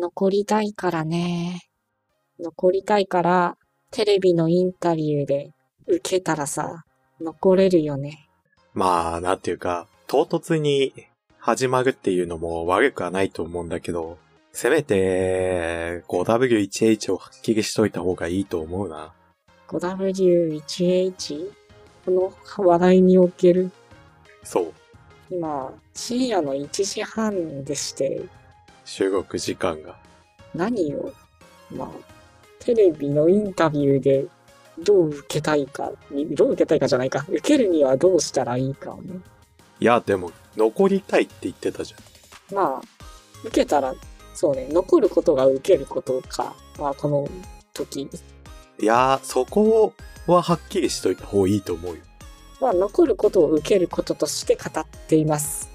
残りたいからね。残りたいから、テレビのインタビューで受けたらさ、残れるよね。まあ、なんていうか、唐突に始まるっていうのも悪くはないと思うんだけど、せめて 5W1H をはっきりしといた方がいいと思うな。5W1H? この話題における、そう。今、深夜の1時半でして、収録時間が。何を、まあ、テレビのインタビューでどう受けたいか、どう受けたいかじゃないか、受けるにはどうしたらいいかをね。いや、でも、残りたいって言ってたじゃん。まあ、受けたら、そうね、残ることが受けることか、まあ、この時。いやー、そこははっきりしといた方がいいと思うよ。まあ、残ることを受けることとして語っています。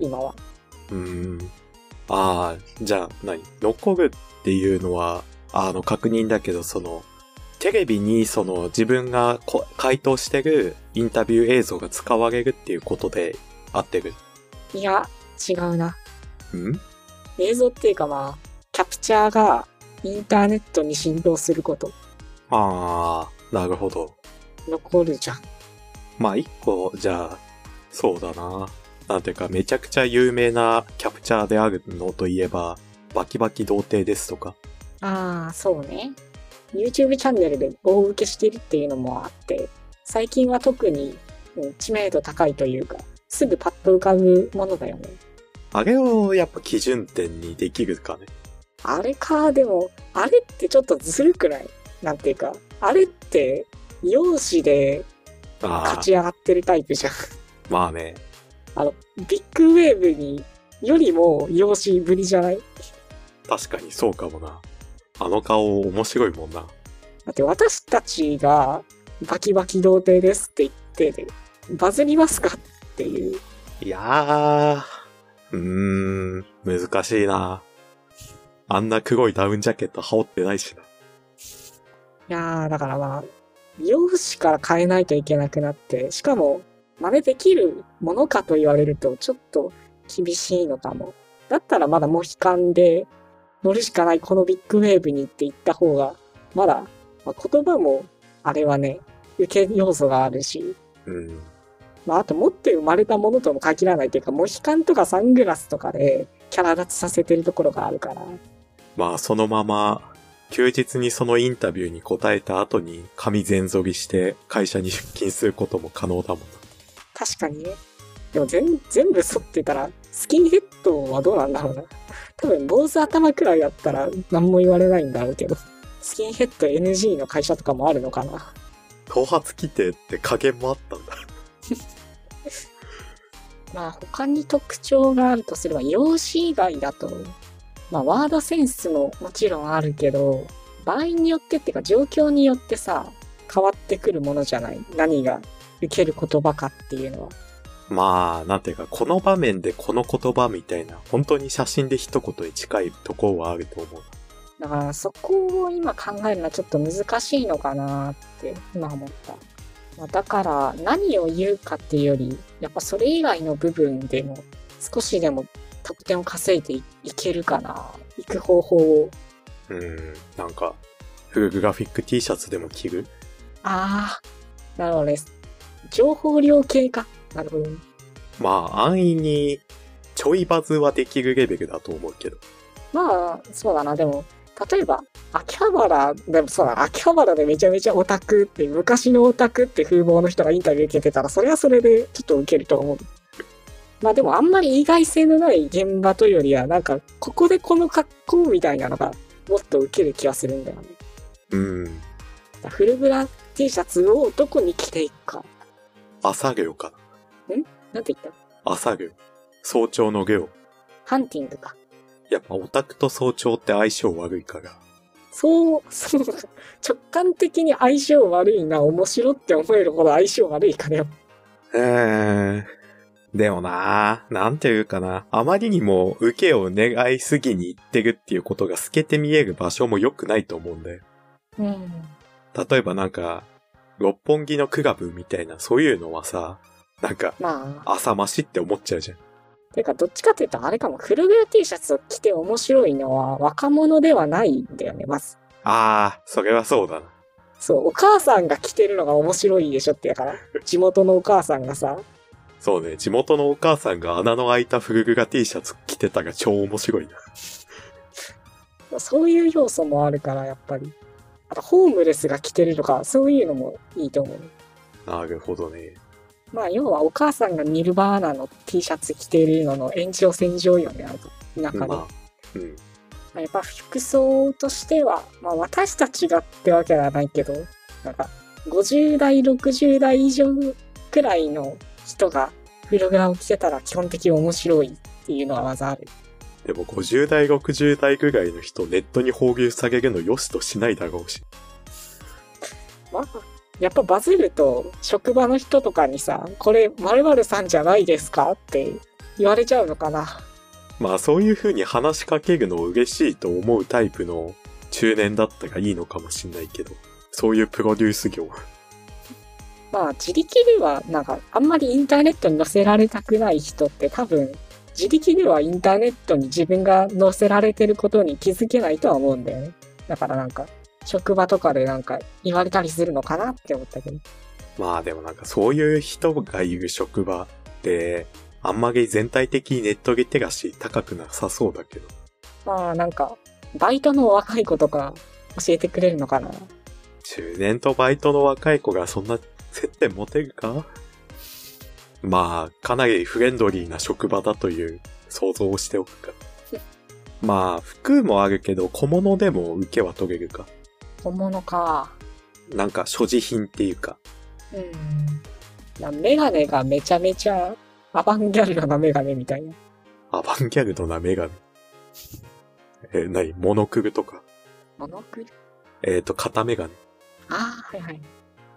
今は。うーん。ああ、じゃあ何？残るっていうのは、あの、確認だけど、その、テレビにその自分がこ回答してるインタビュー映像が使われるっていうことで合ってる？いや、違うな。ん？映像っていうかまあ、キャプチャーがインターネットに振動すること、ああ、なるほど。残るじゃん。まあ一個、じゃあ、そうだな。なんていうか、めちゃくちゃ有名なキャプチャーであるのといえば、バキバキ童貞ですとか。ああ、そうね。YouTube チャンネルで大受けしてるっていうのもあって、最近は特にうん知名度高いというか、すぐパッと浮かぶものだよね。あれをやっぱ基準点にできるかね。あれか、でも、あれってちょっとずるくない？なんていうか、あれって、容姿で勝ち上がってるタイプじゃん。まあね。あの、ビッグウェーブに、よりも容姿ぶりじゃない？確かにそうかもな。あの顔面白いもんな。だって私たちがバキバキ童貞ですって言って、バズりますかっていう。いやー、うーん、難しいな。あんな黒いダウンジャケット羽織ってないしな。いやー、だからまあ、容姿から変えないといけなくなって、しかも、真似できるものかと言われると、ちょっと厳しいのかも。だったらまだモヒカンで乗るしかないこのビッグウェーブにって言った方が、まだ、まあ、言葉も、あれはね、受け要素があるし、うん。まあ、あと持って生まれたものとも限らないというか、モヒカンとかサングラスとかでキャラ立ちさせてるところがあるから。まあそのまま、休日にそのインタビューに答えた後に髪全剃りして会社に出勤することも可能だもんな。確かにね。でも全全部剃ってたら、スキンヘッドはどうなんだろうな。多分、坊主頭くらいだったら何も言われないんだろうけど、スキンヘッド NG の会社とかもあるのかな。頭髪規定って加減もあったんだ。まあ、他に特徴があるとすれば、容姿以外だと、まあ、ワードセンスももちろんあるけど、場合によってっていうか、状況によってさ、変わってくるものじゃない。何が受ける言葉かっていうのは。まあ、なんていうか、この場面でこの言葉みたいな、本当に写真で一言に近いところはあると思う。だからそこを今考えるのはちょっと難しいのかなって今思った。まあだから何を言うかっていうより、やっぱそれ以外の部分でも少しでも得点を稼いでいいけるかな。行く方法を。うん、なんか、フルグラフィック T シャツでも着る？ああ、なるほどね。情報量系か。なるほどね。まあ、安易に、ちょいバズはできるレベルだと思うけど。まあ、そうだな。でも、例えば、秋葉原、でもそうだ、秋葉原でめちゃめちゃオタクって、昔のオタクって風貌の人がインタビュー受けてたら、それはそれでちょっと受けると思う。まあでもあんまり意外性のない現場というよりは、なんか、ここでこの格好みたいなのが、もっと受ける気がするんだよね。うん。フルブラ T シャツをどこに着ていくか。朝行かな。なんて言った？朝行。早朝の行。ハンティングか。やっぱオタクと早朝って相性悪いから。そう、そう、直感的に相性悪いな、面白って思えるほど相性悪いかね。えー。でもななんていうかな。あまりにも受けを願いすぎに行ってるっていうことが透けて見える場所も良くないと思うんだよ。うん。例えばなんか、六本木のクラブみたいな、そういうのはさ、なんか、まあ、朝ましって思っちゃうじゃん。てか、どっちかっていうと、あれかも、古着屋 T シャツを着て面白いのは若者ではないんだよね、まず。ああ、それはそうだな。そう、お母さんが着てるのが面白いでしょってやから。地元のお母さんがさ、そうね、地元のお母さんが穴の開いた古着が T シャツ着てたが超面白いな。そういう要素もあるから、やっぱり。あと、ホームレスが着てるとか、そういうのもいいと思う。なるほどね。まあ、要はお母さんがニルバーナの T シャツ着てるのの延長線上よね、あと。田舎で。まあ、うん。まあやっぱ服装としては、まあ私たちがってわけではないけど、なんか50代、60代以上くらいの人がフログラを着てたら基本的に面白いっていうのはまずある。でも50代、60代ぐらいの人ネットに放流されるの良しとしないだろうし。まあ、やっぱバズると職場の人とかにさ、これ〇〇さんじゃないですかって言われちゃうのかな。まあそういう風に話しかけるのを嬉しいと思うタイプの中年だったらいいのかもしんないけど、そういうプロデュース業。まあ自力ではなんかあんまりインターネットに載せられたくない人って多分自力ではインターネットに自分が載せられてることに気づけないとは思うんだよね。だからなんか職場とかでなんか言われたりするのかなって思ったけど。まあでもなんかそういう人がいる職場って、あんまり全体的にネットリテラシー高くなさそうだけど。まあなんかバイトの若い子とか教えてくれるのかな。中年とバイトの若い子がそんな接点持てるか？まあ、かなりフレンドリーな職場だという想像をしておくか。まあ、服もあるけど小物でも受けは取れるか。本物か。なんか所持品っていうか。うん。メガネがめちゃめちゃアバンギャルドなメガネみたいな。アバンギャルドなメガネ？え、なにモノクルとか？モノクルえっ、と、肩メガネ。ああ、はいはい。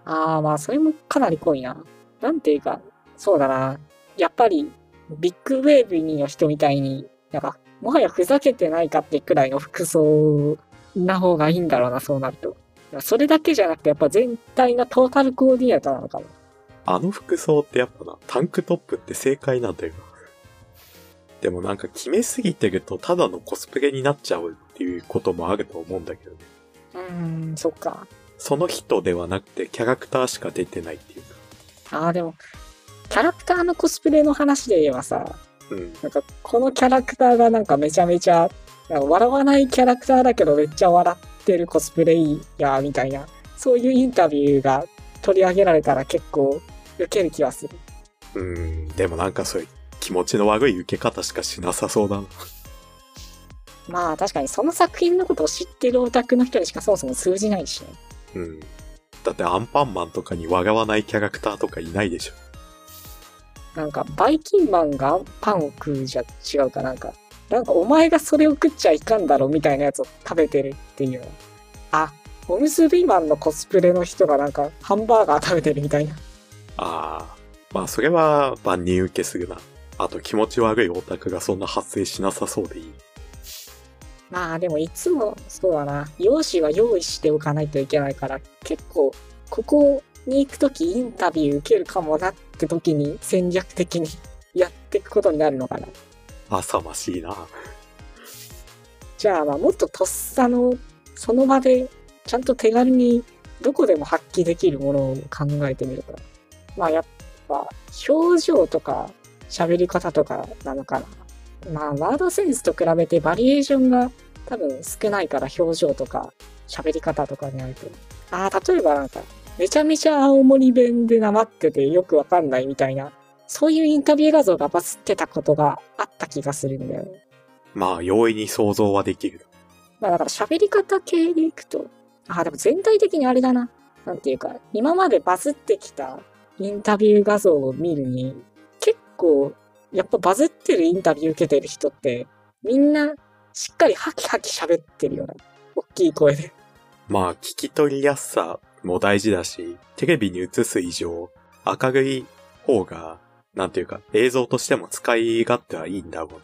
ああ、まあ、それもかなり濃いな。なんていうか、そうだな。やっぱり、ビッグウェーブの人みたいに、なんか、もはやふざけてないかってくらいの服装な方がいいんだろうな、そうなると。それだけじゃなくて、やっぱ全体がトータルコーディネートなのかな。あの服装ってやっぱな、タンクトップって正解なんだよな。でもなんか決めすぎてるとただのコスプレになっちゃうっていうこともあると思うんだけどね。うーん、そっか。その人ではなくてキャラクターしか出てないっていうか。ああ、でも、キャラクターのコスプレの話で言えばさ、うん。なんか、このキャラクターがなんかめちゃめちゃ、笑わないキャラクターだけどめっちゃ笑ってるコスプレイヤーみたいな、そういうインタビューが取り上げられたら結構受ける気はする。うん。でもなんかそういう気持ちの悪い受け方しかしなさそうだな。まあ確かにその作品のことを知ってるオタクの人にしかそもそも通じないしね。うん。だってアンパンマンとかに笑わないキャラクターとかいないでしょ。なんか、バイキンマンがパンを食うじゃ違うかなんか、なんかお前がそれを食っちゃいかんだろみたいなやつを食べてるっていうの。あ、おむすびマンのコスプレの人がなんかハンバーガー食べてるみたいな。ああ。まあそれは万人受けするな。あと気持ち悪いオタクがそんな発生しなさそうでいい。まあでもいつもそうだな。用紙は用意しておかないといけないから、結構、ここに行くときインタビュー受けるかもなって時に戦略的にやっていくことになるのかな。浅ましいな。じゃあまあもっととっさの、その場でちゃんと手軽にどこでも発揮できるものを考えてみるか。まあやっぱ表情とか喋り方とかなのかな。まあワードセンスと比べてバリエーションが多分少ないから表情とか喋り方とかになると。ああ、例えばなんかめちゃめちゃ青森弁でなまっててよくわかんないみたいな、そういうインタビュー画像がバズってたことがあった気がするんだよね。まあ容易に想像はできる。まあだから喋り方系でいくと、あ、でも全体的にあれだな。なんていうか、今までバズってきたインタビュー画像を見るに、結構、やっぱバズってるインタビュー受けてる人って、みんなしっかりハキハキ喋ってるような。大きい声で。まあ聞き取りやすさも大事だし、テレビに映す以上、明るい方が、なんていうか、映像としても使い勝手はいいんだろ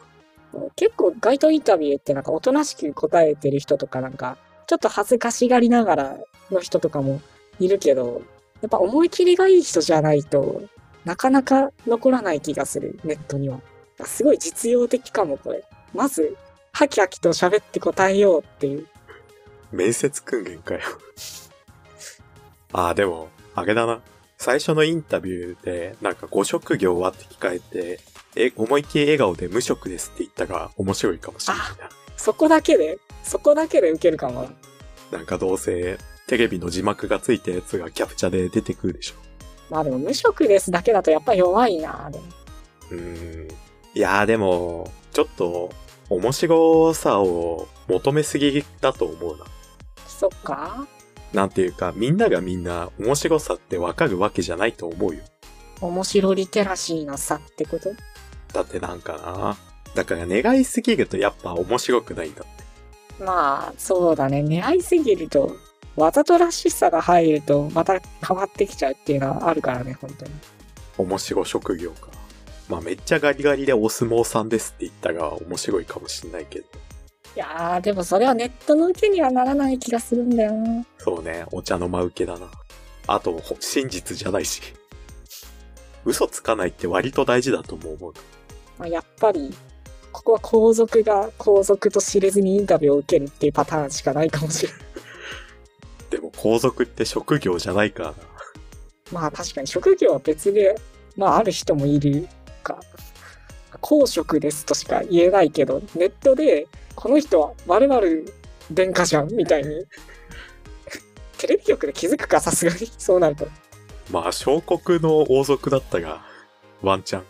うな。結構街頭インタビューってなんかおとなしく答えてる人とかなんか、ちょっと恥ずかしがりながらの人とかもいるけど、やっぱ思い切りがいい人じゃないとなかなか残らない気がする、ネットには。すごい実用的かも、これ。まず、ハキハキと喋って答えようっていう。面接訓練かよ。ああ、でも、あれだな。最初のインタビューで、なんかご職業はって聞かれて、え、思いっきり笑顔で無職ですって言ったが面白いかもしれないな。そこだけで、そこだけで受けるかも。なんかどうせ、テレビの字幕がついたやつがキャプチャで出てくるでしょ。まあでも無職ですだけだとやっぱ弱いなでもうーん。いやーでも、ちょっと、面白さを求めすぎだと思うな。そっかなんていうか、みんながみんな面白さってわかるわけじゃないと思うよ。面白リテラシーの差ってこと？だってなんかな。だから願いすぎるとやっぱ面白くないんだって。まあ、そうだね。狙いすぎると、わざとらしさが入ると、また変わってきちゃうっていうのはあるからね、本当に。面白職業か。まあめっちゃガリガリでお相撲さんですって言ったが面白いかもしんないけど。いやー、でもそれはネットの受けにはならない気がするんだよな。そうね、お茶の間受けだな。あと、ほ真実じゃないし。嘘つかないって割と大事だとも思うな。まあ、やっぱり、ここは皇族が皇族と知れずにインタビューを受けるっていうパターンしかないかもしれない。でも皇族って職業じゃないからな。まあ確かに職業は別で、まあある人もいるか。公職ですとしか言えないけど、ネットで、この人は〇〇殿下じゃんみたいに。テレビ局で気づくか、さすがに。そうなると。まあ、小国の王族だったが、ワンチャン。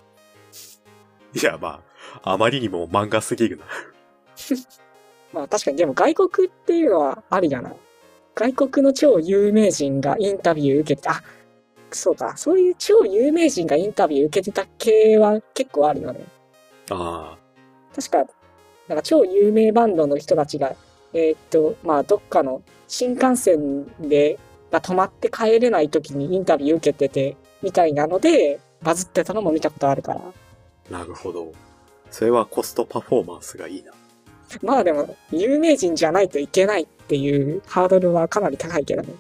いや、まあ、あまりにも漫画すぎるな。まあ確かに、でも外国っていうのはありだな。外国の超有名人がインタビュー受けて、あ、そうだ、そういう超有名人がインタビュー受けてた系は結構あるよね。あ確か、なんか超有名バンドの人たちが、えーっと、まあどっかの新幹線で、が止まって帰れない時にインタビュー受けてて、みたいなので、バズってたのも見たことあるから。あ、なるほど。それはコストパフォーマンスがいいな。まあでも、有名人じゃないといけないっていうハードルはかなり高いけどね。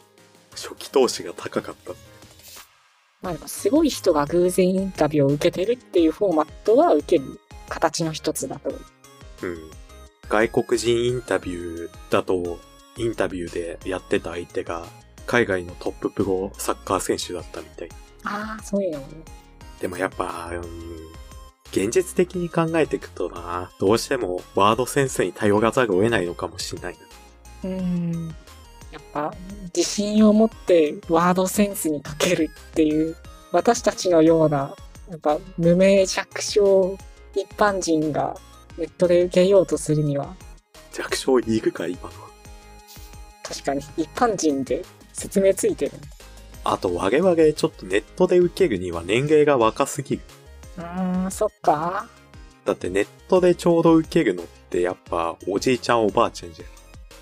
初期投資が高かった。まあでも、すごい人が偶然インタビューを受けてるっていうフォーマットは受ける形の一つだと思う。うん。外国人インタビューだと、インタビューでやってた相手が、海外のトッププロサッカー選手だったみたい。ああ、そういうのもね。でもやっぱ、うん、現実的に考えていくとな、どうしてもワードセンスに頼らざるを得ないのかもしれないな。うーん。やっぱ、自信を持ってワードセンスにかけるっていう、私たちのような、やっぱ無名弱小一般人がネットで受けようとするには、弱小いるか、今の。確かに一般人で説明ついてる。あと、我々ちょっとネットで受けるには年齢が若すぎる。うーん、そっか。だってネットでちょうど受けるのってやっぱおじいちゃんおばあちゃんじゃん。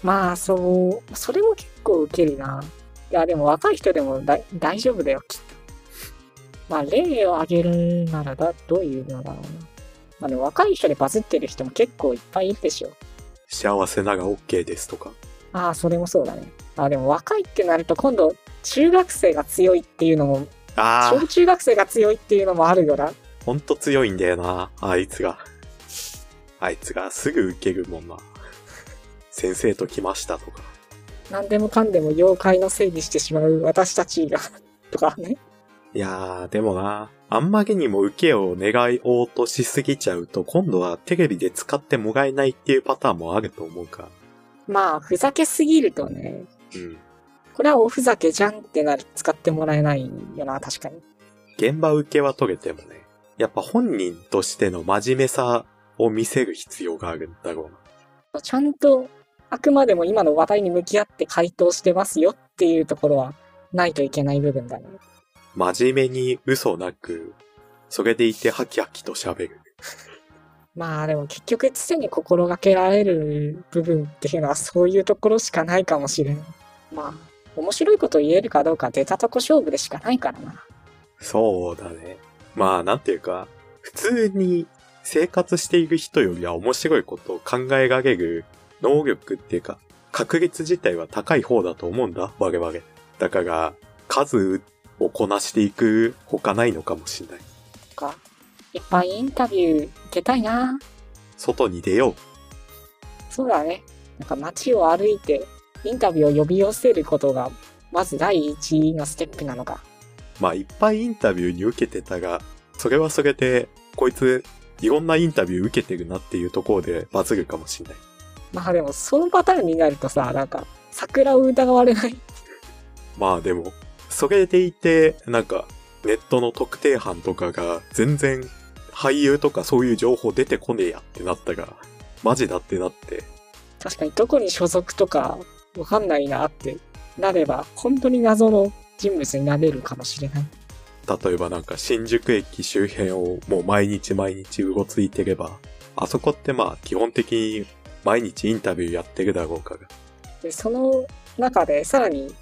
まあ、そう、それも結構受けるな。いや、でも若い人でもだ大丈夫だよ、きっと。まあ、例を挙げるならだ、どういうのだろうな。まあ、でも若い人でバズってる人も結構いっぱいいるでしょ。幸せなが OK ですとか。ああ、それもそうだね。あでも若いってなると今度、中学生が強いっていうのも、あ小中学生が強いっていうのもあるよな。ほんと強いんだよな、あいつが。あいつがすぐ受けるもんな。先生と来ましたとか。何でもかんでも妖怪のせいにしてしまう私たちが、とかね。いやー、でもな、あんまりにも受けを願いおうとしすぎちゃうと、今度はテレビで使ってもらえないっていうパターンもあると思うかまあ、ふざけすぎるとね、ら。うん。これはおふざけじゃんってなる、使ってもらえないよな、確かに。現場受けは取れてもね、やっぱ本人としての真面目さを見せる必要があるんだろうな。ちゃんと、あくまでも今の話題に向き合って回答してますよっていうところは、ないといけない部分だね。真面目に嘘なく、それでいてハキハキと喋る。まあでも結局常に心がけられる部分っていうのはそういうところしかないかもしれない。まあ、面白いこと言えるかどうか出たとこ勝負でしかないからな。そうだね。まあ、なんていうか、普通に生活している人よりは面白いことを考えられる能力っていうか、確率自体は高い方だと思うんだ、我々。だから、数をこなしていくほかないのかもしれない。か。いっぱいインタビュー受けたいな。外に出よう。そうだね。なんか街を歩いてインタビューを呼び寄せることが、まず第一のステップなのか。まあいっぱいインタビューに受けてたが、それはそれで、こいつ、いろんなインタビュー受けてるなっていうところでバズるかもしれない。まあでも、そのパターンになるとさ、なんか、桜を疑われない？まあでも、それでいて、なんか、ネットの特定班とかが全然俳優とかそういう情報出てこねえやってなったが、マジだってなって、確かにどこに所属とかわかんないなってなれば、本当に謎の人物になれるかもしれない。例えばなんか新宿駅周辺をもう毎日毎日うろついてれば、あそこってまあ基本的に毎日インタビューやってるだろうから。で、その中でさらに、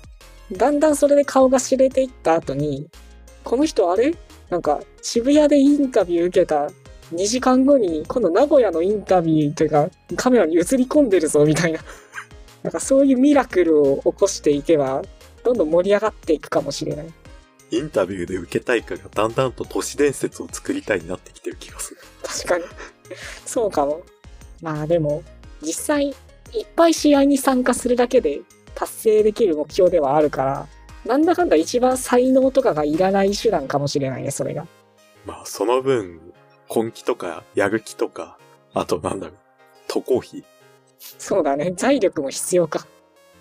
だんだんそれで顔が知れていった後に、この人あれ？なんか渋谷でインタビュー受けた2時間後に今度名古屋のインタビューというかカメラに映り込んでるぞみたいな。なんかそういうミラクルを起こしていけば、どんどん盛り上がっていくかもしれない。インタビューで受けたいからだんだんと都市伝説を作りたいになってきてる気がする。確かに。そうかも。まあでも、実際、いっぱい試合に参加するだけで達成できる目標ではあるから、なんだかんだ一番才能とかがいらない手段かもしれないね、それが。まあその分、根気とかやる気とか、あとなんだろう、渡航費。そうだね、財力も必要か。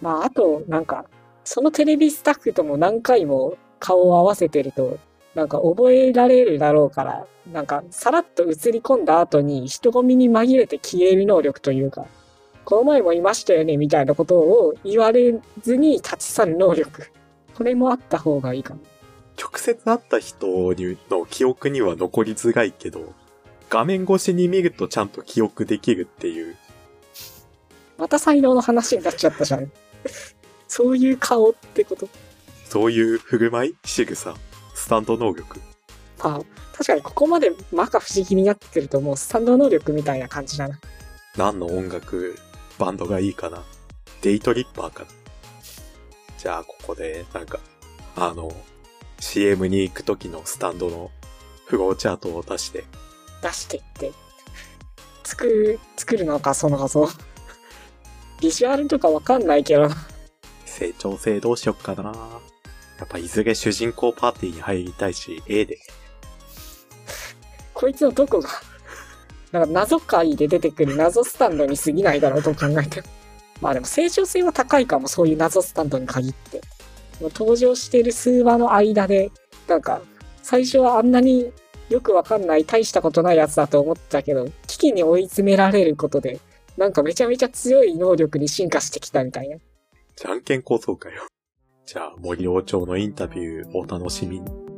まああと、なんか、そのテレビスタッフとも何回も顔を合わせてると、なんか覚えられるだろうから、なんかさらっと映り込んだ後に人混みに紛れて消える能力というか、この前もいましたよねみたいなことを言われずに立ち去る能力。これもあった方がいいかも。直接会った人にの記憶には残りづらいけど、画面越しに見るとちゃんと記憶できるっていう。また才能の話になっちゃったじゃん。そういう顔ってこと？そういう振る舞い？仕草スタンド能力あ確かにここまで摩訶不思議になってくるともうスタンド能力みたいな感じだな。何の音楽、バンドがいいかなデイトリッパーかなじゃあ、ここで、なんか、あの、CM に行く時のスタンドのフローチャートを出して、出していって。作る、作るのか、その画像。ビジュアルとかわかんないけど。成長性どうしよっかなやっぱいずれ主人公パーティーに入りたいし、A で。こいつのどこが、なんか謎界で出てくる謎スタンドに過ぎないだろうと考えて。まあでも成長性は高いかも、そういう謎スタンドに限って。登場してる数話の間で、なんか、最初はあんなによくわかんない大したことないやつだと思ったけど、危機に追い詰められることで、なんかめちゃめちゃ強い能力に進化してきたみたいな。じゃんけん構造かよ。じゃあ、森王朝のインタビューお楽しみに。